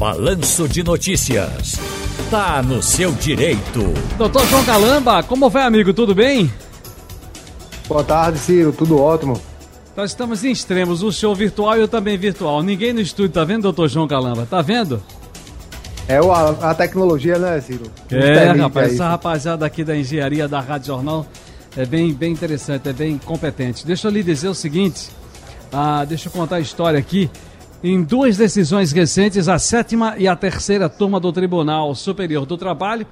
Balanço de Notícias. Tá no seu direito. Doutor João Calamba, como vai, amigo? Tudo bem? Boa tarde, Ciro. Tudo ótimo. Nós estamos em extremos, o show virtual e eu também virtual. Ninguém no estúdio tá vendo, doutor João Calamba? Tá vendo? É o, a, a tecnologia, né, Ciro? É, rapaz, essa rapaziada aqui da engenharia da Rádio Jornal é bem, bem interessante, é bem competente. Deixa eu lhe dizer o seguinte, ah, deixa eu contar a história aqui. Em duas decisões recentes, a sétima e a terceira turma do Tribunal Superior do Trabalho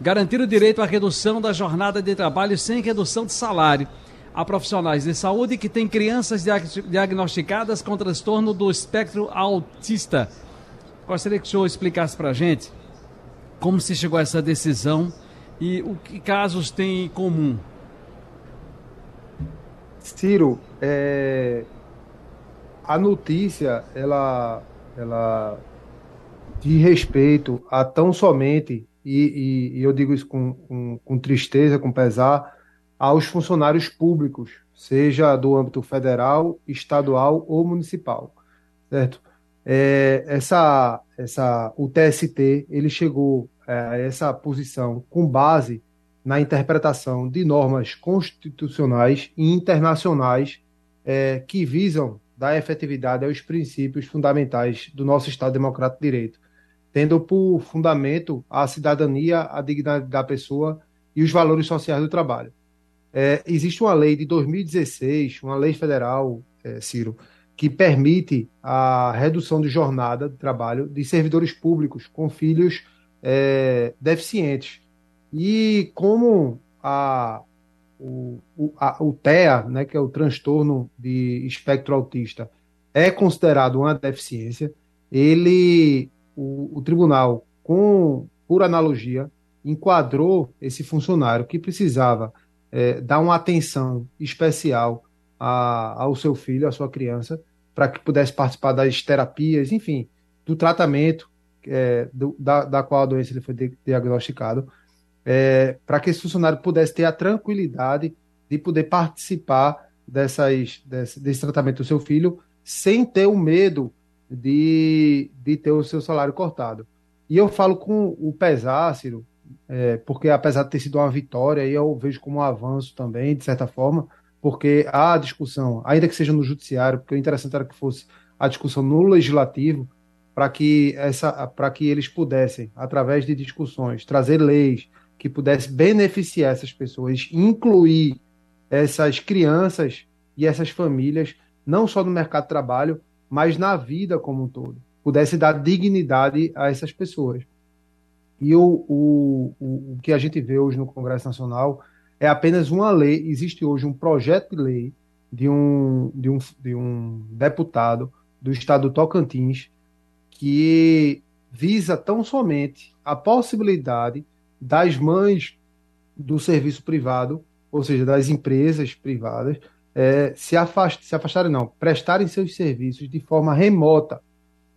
garantiram o direito à redução da jornada de trabalho sem redução de salário a profissionais de saúde que têm crianças diagnosticadas com transtorno do espectro autista. Gostaria que o senhor explicasse para a gente como se chegou a essa decisão e o que casos tem em comum. Ciro, é, a notícia, ela, ela de respeito a tão somente, e, e, e eu digo isso com, com, com, tristeza, com pesar, aos funcionários públicos, seja do âmbito federal, estadual ou municipal, certo? É, essa, essa, o TST ele chegou é, a essa posição com base na interpretação de normas constitucionais e internacionais é, que visam dar efetividade aos princípios fundamentais do nosso Estado Democrático de Direito, tendo por fundamento a cidadania, a dignidade da pessoa e os valores sociais do trabalho. É, existe uma lei de 2016, uma lei federal, é, Ciro, que permite a redução de jornada de trabalho de servidores públicos com filhos é, deficientes. E como a, o, o, a, o TEA, né, que é o transtorno de espectro autista, é considerado uma deficiência, ele, o, o tribunal, com por analogia, enquadrou esse funcionário que precisava é, dar uma atenção especial a, ao seu filho, à sua criança, para que pudesse participar das terapias, enfim, do tratamento é, do, da, da qual a doença ele foi diagnosticado é, para que esse funcionário pudesse ter a tranquilidade de poder participar dessas, desse, desse tratamento do seu filho sem ter o medo de, de ter o seu salário cortado. E eu falo com o pesar, Ciro, é, porque apesar de ter sido uma vitória, eu vejo como um avanço também, de certa forma, porque há discussão, ainda que seja no judiciário, porque o interessante era que fosse a discussão no legislativo, para que, essa, que eles pudessem, através de discussões, trazer leis, que pudesse beneficiar essas pessoas, incluir essas crianças e essas famílias, não só no mercado de trabalho, mas na vida como um todo. Pudesse dar dignidade a essas pessoas. E o, o, o, que a gente vê hoje no Congresso Nacional é apenas uma lei. Existe hoje um projeto de lei de um, de um, de um deputado do estado do Tocantins que visa tão somente a possibilidade das mães do serviço privado, ou seja, das empresas privadas, é, se, afast, se afastarem, não, prestarem seus serviços de forma remota,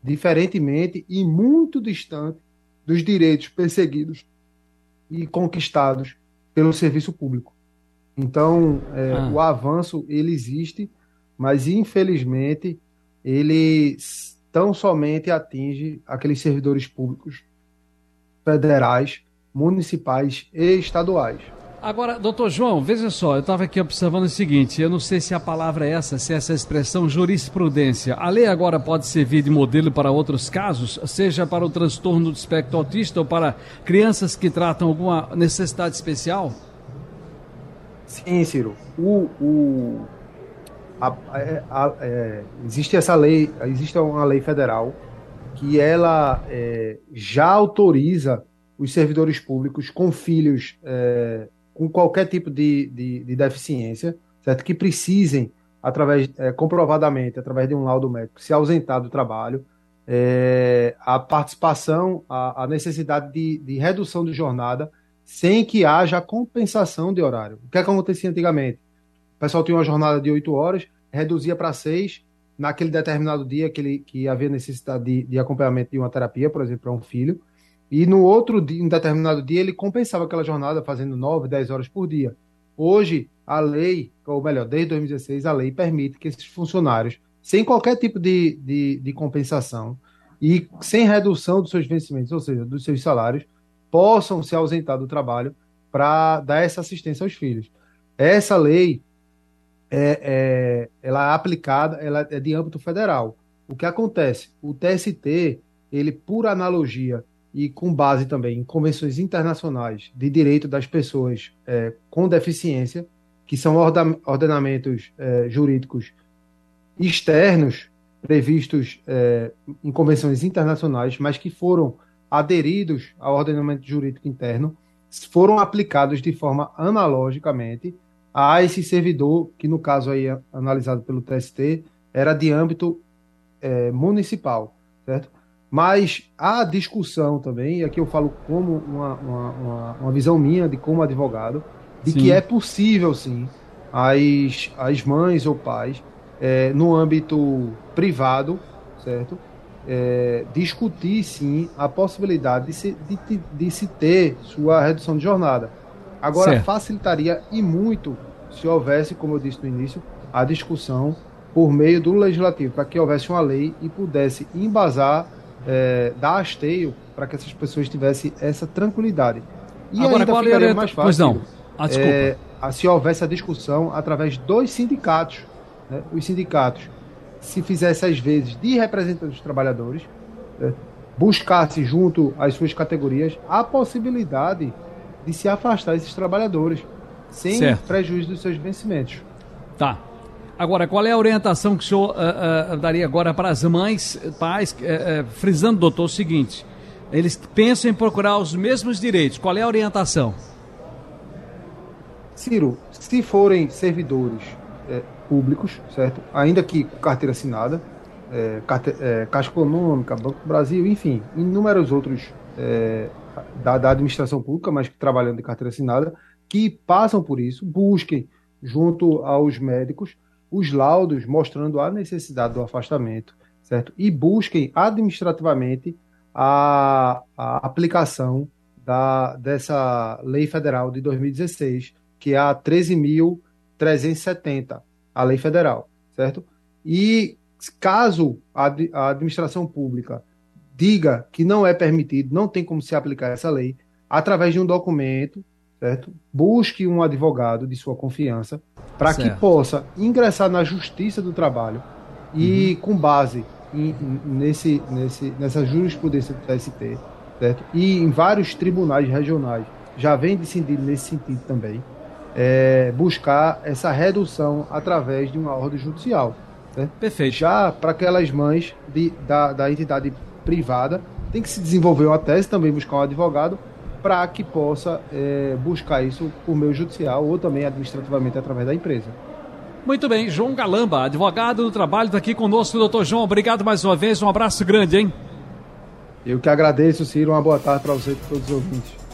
diferentemente e muito distante dos direitos perseguidos e conquistados pelo serviço público. Então, é, ah. o avanço ele existe, mas infelizmente ele tão somente atinge aqueles servidores públicos federais municipais e estaduais. Agora, doutor João, veja só, eu estava aqui observando o seguinte: eu não sei se a palavra é essa, se é essa expressão jurisprudência. A lei agora pode servir de modelo para outros casos, seja para o transtorno do espectro autista ou para crianças que tratam alguma necessidade especial? Sim, Ciro. O, o, a, a, é, a, é, existe essa lei, existe uma lei federal que ela é, já autoriza os servidores públicos com filhos é, com qualquer tipo de, de, de, deficiência, certo? Que precisem, através, é, comprovadamente, através de um laudo médico, se ausentar do trabalho, é, a participação, a, a necessidade de, de, redução de jornada, sem que haja compensação de horário. O que, é que acontecia antigamente? O pessoal tinha uma jornada de oito horas, reduzia para seis, naquele determinado dia que, ele, que havia necessidade de, de acompanhamento de uma terapia, por exemplo, para um filho, e no outro dia, em determinado dia, ele compensava aquela jornada fazendo 9, 10 horas por dia. Hoje, a lei, ou melhor, desde 2016, a lei permite que esses funcionários, sem qualquer tipo de, de, de compensação, e sem redução dos seus vencimentos, ou seja, dos seus salários, possam se ausentar do trabalho para dar essa assistência aos filhos. Essa lei é, é, ela é aplicada, ela é de âmbito federal. O que acontece? O TST, ele por analogia e com base também em convenções internacionais de direito das pessoas é, com deficiência, que são ordenamentos é, jurídicos externos previstos é, em convenções internacionais, mas que foram aderidos ao ordenamento jurídico interno, foram aplicados de forma analogicamente a esse servidor, que no caso aí analisado pelo TST, era de âmbito é, municipal, certo? Mas a discussão também, e aqui eu falo como uma, uma, uma, visão minha de como advogado, de sim. que é possível sim as, as mães ou pais, é, no âmbito privado, certo? É, discutir sim a possibilidade de se, de, de se ter sua redução de jornada. Agora, certo. facilitaria e muito se houvesse, como eu disse no início, a discussão por meio do legislativo, para que houvesse uma lei e pudesse embasar, é, dar hasteio para que essas pessoas tivessem essa tranquilidade. E Agora, qual ficaria mais fácil. Pois não. Ah, desculpa. É, se houvesse a discussão através dos sindicatos. Né? Os sindicatos, se fizesse às vezes de representantes dos trabalhadores, né? buscasse junto às suas categorias a possibilidade de se afastar desses trabalhadores sem certo. prejuízo dos seus vencimentos. Tá. Agora, qual é a orientação que o senhor uh, uh, daria agora para as mães, pais, uh, frisando, doutor, o seguinte: eles pensam em procurar os mesmos direitos. Qual é a orientação? Ciro, se forem servidores é, públicos, certo? Ainda que com carteira assinada, é, carte, é, Caixa Econômica, Banco do Brasil, enfim, inúmeros outros é, da, da, administração pública, mas trabalhando de carteira assinada, que passam por isso, busquem junto aos médicos os laudos mostrando a necessidade do afastamento, certo? E busquem administrativamente a, a aplicação da, dessa lei federal de 2016, que é a 13.370, a lei federal, certo? E caso a, a administração pública diga que não é permitido, não tem como se aplicar essa lei, através de um documento certo? Busque um advogado de sua confiança para que possa ingressar na Justiça do Trabalho e, uhum. com base em, nesse, nesse, nessa jurisprudência do TST, certo? E em vários tribunais regionais já vem decidido nesse sentido também, é, buscar essa redução através de uma ordem judicial. Certo? Perfeito. Já para aquelas mães de, da, da entidade privada, tem que se desenvolver uma tese, também buscar um advogado para que possa é, buscar isso por meio judicial ou também administrativamente através da empresa. Muito bem, João Galamba, advogado do trabalho, está aqui conosco, doutor João. Obrigado mais uma vez, um abraço grande, hein? Eu que agradeço, Ciro. Uma boa tarde para você e para todos os ouvintes.